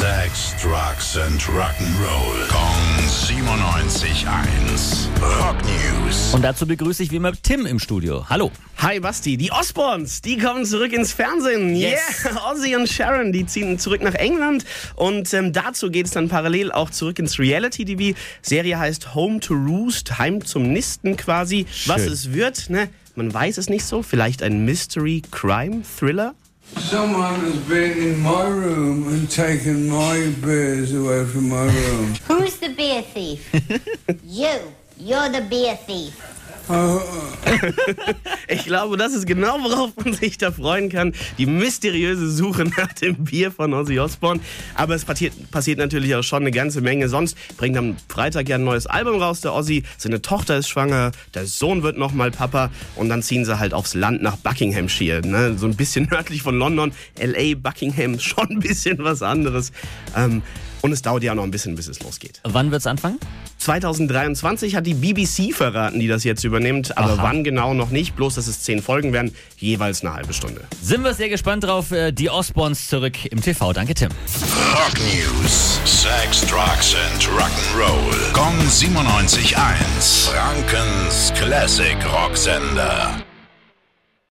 Sex, Drugs and Rock'n'Roll. Kong 97.1. Rock News. Und dazu begrüße ich wie immer Tim im Studio. Hallo. Hi Basti, die Osborns, die kommen zurück ins Fernsehen. Yes. Yeah, Ozzy und Sharon, die ziehen zurück nach England und ähm, dazu geht es dann parallel auch zurück ins Reality TV. Serie heißt Home to Roost, Heim zum Nisten quasi. Was Schön. es wird, ne? Man weiß es nicht so. Vielleicht ein Mystery Crime Thriller. Someone has been in my room and taken my beers away from my room. Who's the beer thief? you. You're the beer thief. Ich glaube, das ist genau, worauf man sich da freuen kann. Die mysteriöse Suche nach dem Bier von Ozzy Osbourne. Aber es passiert, passiert natürlich auch schon eine ganze Menge. Sonst bringt am Freitag ja ein neues Album raus, der Ozzy. Seine Tochter ist schwanger, der Sohn wird nochmal Papa. Und dann ziehen sie halt aufs Land nach Buckinghamshire. Ne? So ein bisschen nördlich von London. L.A., Buckingham, schon ein bisschen was anderes. Ähm, und es dauert ja noch ein bisschen, bis es losgeht. Wann wird's anfangen? 2023 hat die BBC verraten, die das jetzt übernimmt. Aber Aha. wann genau noch nicht. Bloß, dass es zehn Folgen werden, jeweils eine halbe Stunde. Sind wir sehr gespannt drauf. Äh, Die Osborns zurück im TV. Danke, Tim. Rock News. Sex, Drugs and Rock'n'Roll. Kong 97.1. Frankens Classic Rocksender.